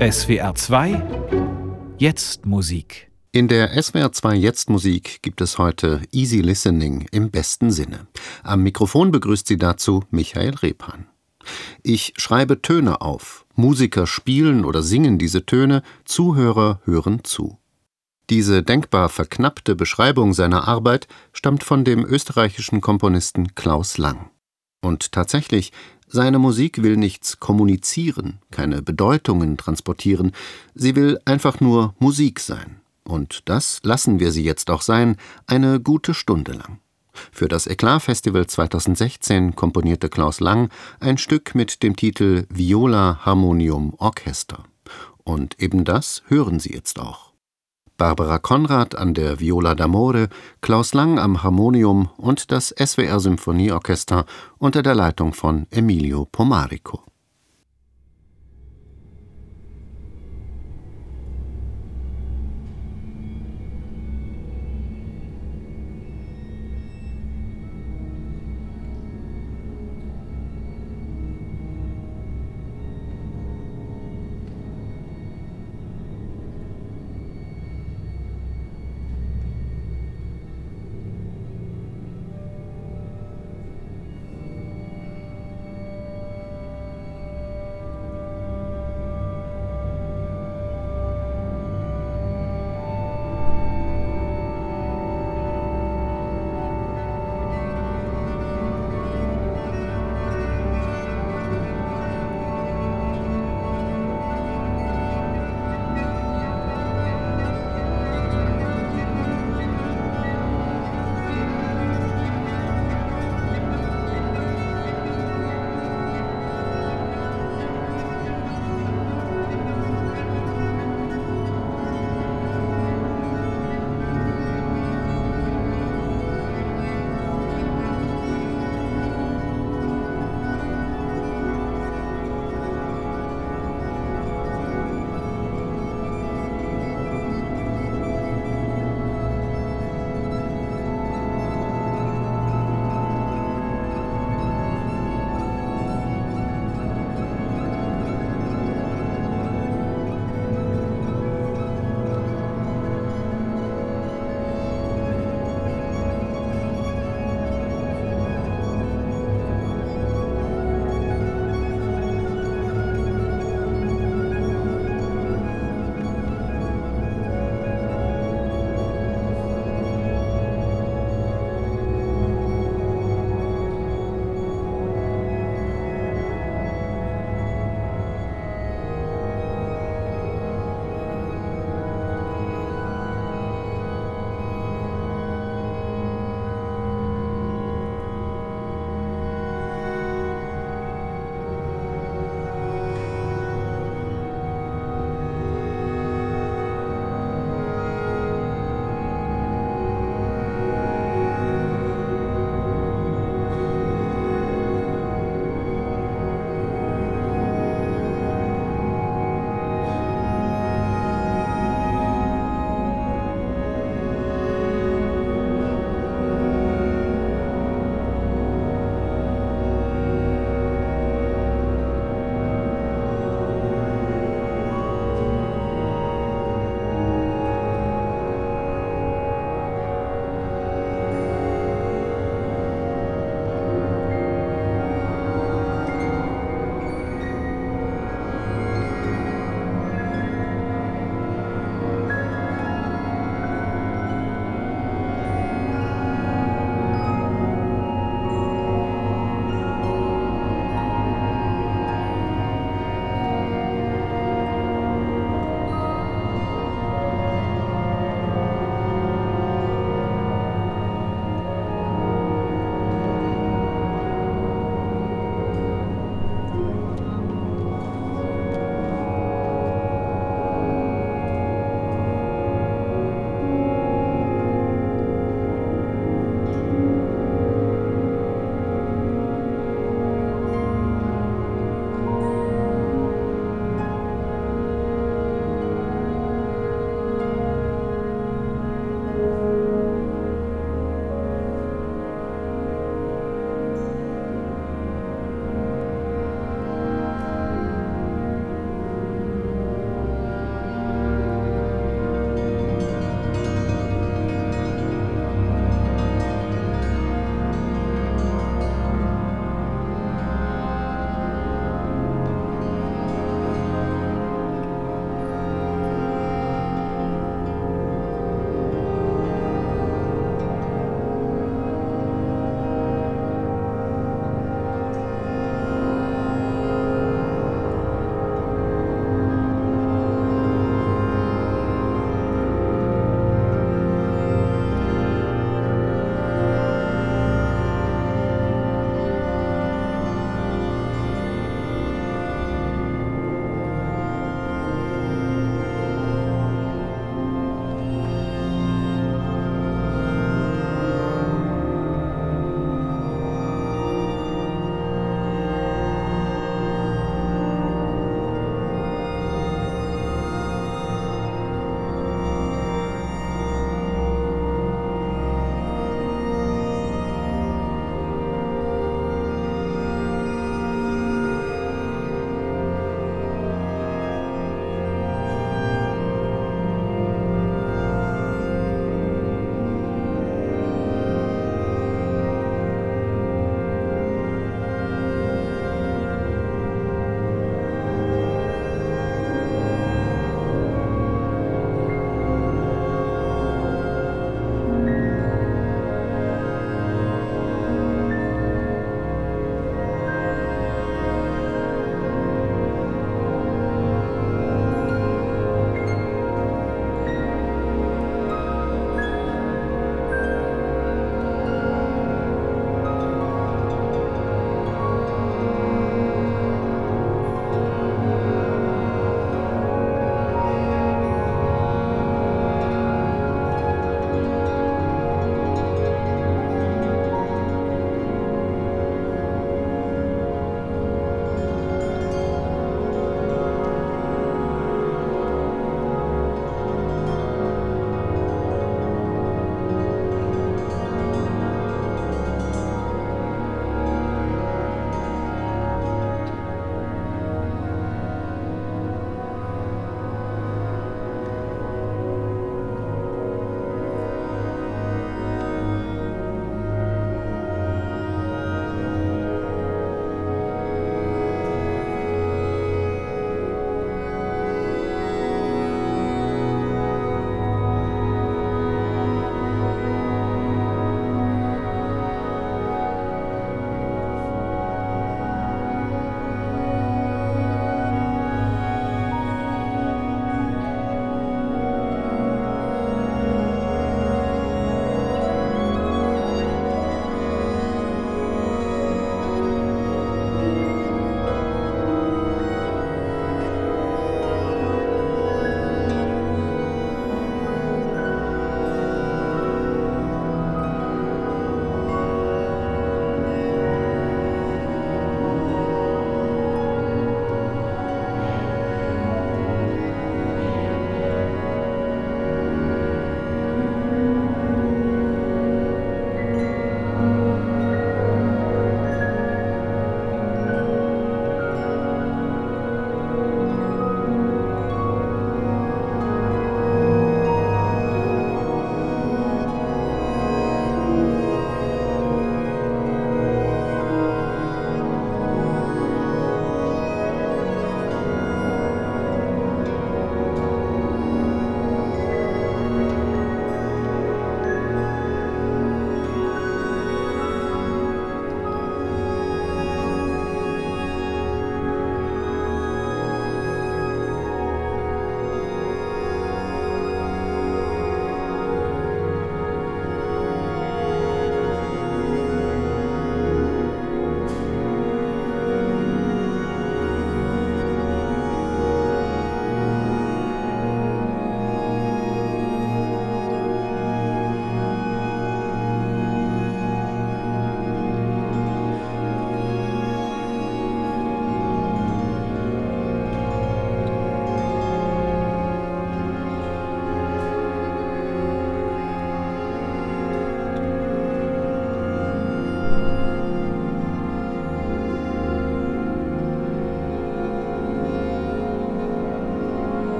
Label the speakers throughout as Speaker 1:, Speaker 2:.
Speaker 1: SWR 2 Jetzt Musik.
Speaker 2: In der SWR 2 Jetzt Musik gibt es heute Easy Listening im besten Sinne. Am Mikrofon begrüßt sie dazu Michael Repan. Ich schreibe Töne auf. Musiker spielen oder singen diese Töne, Zuhörer hören zu. Diese denkbar verknappte Beschreibung seiner Arbeit stammt von dem österreichischen Komponisten Klaus Lang. Und tatsächlich, seine Musik will nichts kommunizieren, keine Bedeutungen transportieren, sie will einfach nur Musik sein. Und das lassen wir sie jetzt auch sein, eine gute Stunde lang. Für das Eklat Festival 2016 komponierte Klaus Lang ein Stück mit dem Titel Viola Harmonium Orchester. Und eben das hören Sie jetzt auch. Barbara Konrad an der Viola d'Amore, Klaus Lang am Harmonium und das SWR Symphonieorchester unter der Leitung von Emilio Pomarico.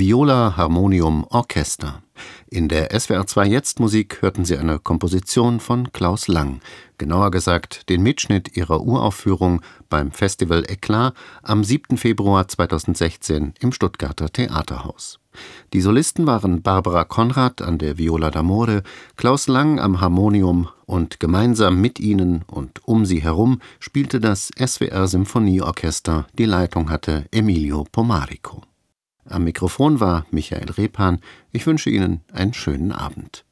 Speaker 2: Viola Harmonium Orchester. In der SWR 2 Jetzt Musik hörten Sie eine Komposition von Klaus Lang, genauer gesagt den Mitschnitt ihrer Uraufführung beim Festival Eklat am 7. Februar 2016 im Stuttgarter Theaterhaus. Die Solisten waren Barbara Konrad an der Viola d'Amore, Klaus Lang am Harmonium und gemeinsam mit ihnen und um sie herum spielte das SWR Symphonieorchester, die Leitung hatte Emilio Pomarico. Am Mikrofon war Michael Rephan. Ich wünsche Ihnen einen schönen Abend